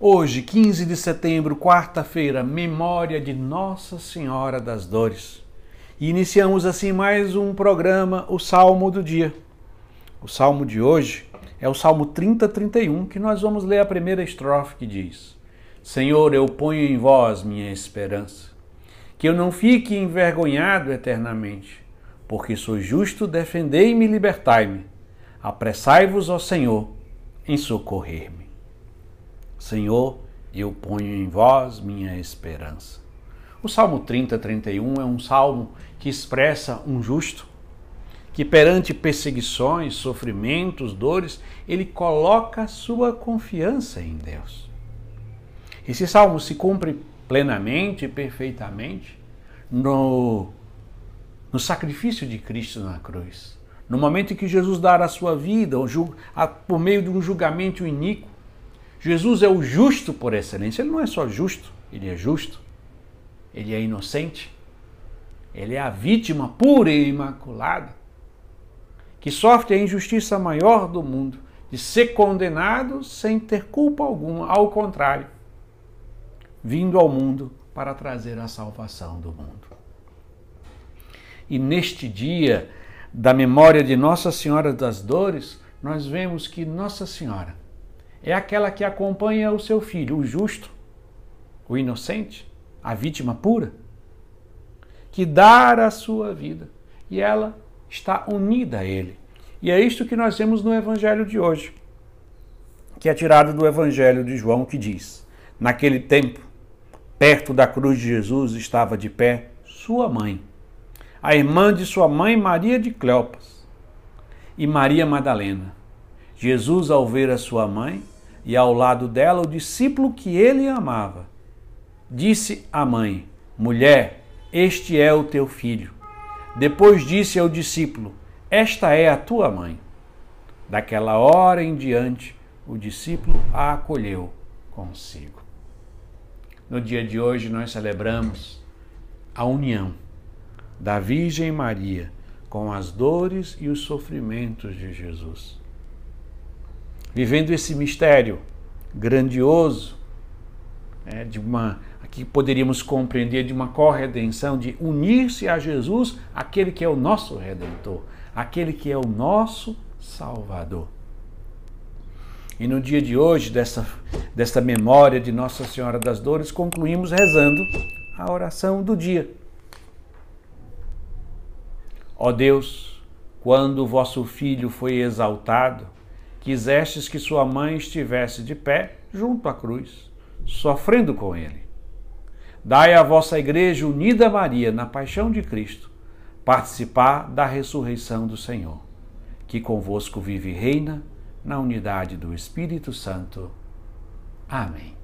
Hoje, 15 de setembro, quarta-feira, memória de Nossa Senhora das Dores. E iniciamos assim mais um programa, o Salmo do Dia. O salmo de hoje é o Salmo 30, 31, que nós vamos ler a primeira estrofe que diz: Senhor, eu ponho em vós minha esperança, que eu não fique envergonhado eternamente, porque sou justo, defendei-me e libertai-me. Apressai-vos, ó Senhor, em socorrer-me. Senhor, eu ponho em vós minha esperança. O Salmo 30, 31 é um salmo que expressa um justo que perante perseguições, sofrimentos, dores, ele coloca sua confiança em Deus. Esse salmo se cumpre plenamente e perfeitamente no, no sacrifício de Cristo na cruz. No momento em que Jesus dará a sua vida por meio de um julgamento iníquo, Jesus é o justo por excelência. Ele não é só justo, ele é justo. Ele é inocente. Ele é a vítima pura e imaculada que sofre a injustiça maior do mundo de ser condenado sem ter culpa alguma, ao contrário, vindo ao mundo para trazer a salvação do mundo. E neste dia da memória de Nossa Senhora das Dores, nós vemos que Nossa Senhora é aquela que acompanha o seu filho, o justo, o inocente, a vítima pura, que dá a sua vida e ela está unida a ele. E é isto que nós vemos no evangelho de hoje, que é tirado do evangelho de João, que diz: Naquele tempo, perto da cruz de Jesus estava de pé sua mãe, a irmã de sua mãe Maria de Cleopas e Maria Madalena. Jesus, ao ver a sua mãe e ao lado dela o discípulo que ele amava, disse à mãe: Mulher, este é o teu filho. Depois disse ao discípulo: Esta é a tua mãe. Daquela hora em diante, o discípulo a acolheu consigo. No dia de hoje, nós celebramos a união da Virgem Maria com as dores e os sofrimentos de Jesus vivendo esse mistério grandioso, é, de uma que poderíamos compreender de uma corredenção, de unir-se a Jesus, aquele que é o nosso redentor, aquele que é o nosso Salvador. E no dia de hoje, dessa, dessa memória de Nossa Senhora das Dores, concluímos rezando a oração do dia. Ó Deus, quando o vosso Filho foi exaltado, quisestes que sua mãe estivesse de pé junto à cruz, sofrendo com ele. Dai à vossa Igreja unida a Maria na paixão de Cristo, participar da ressurreição do Senhor, que convosco vive e reina na unidade do Espírito Santo. Amém.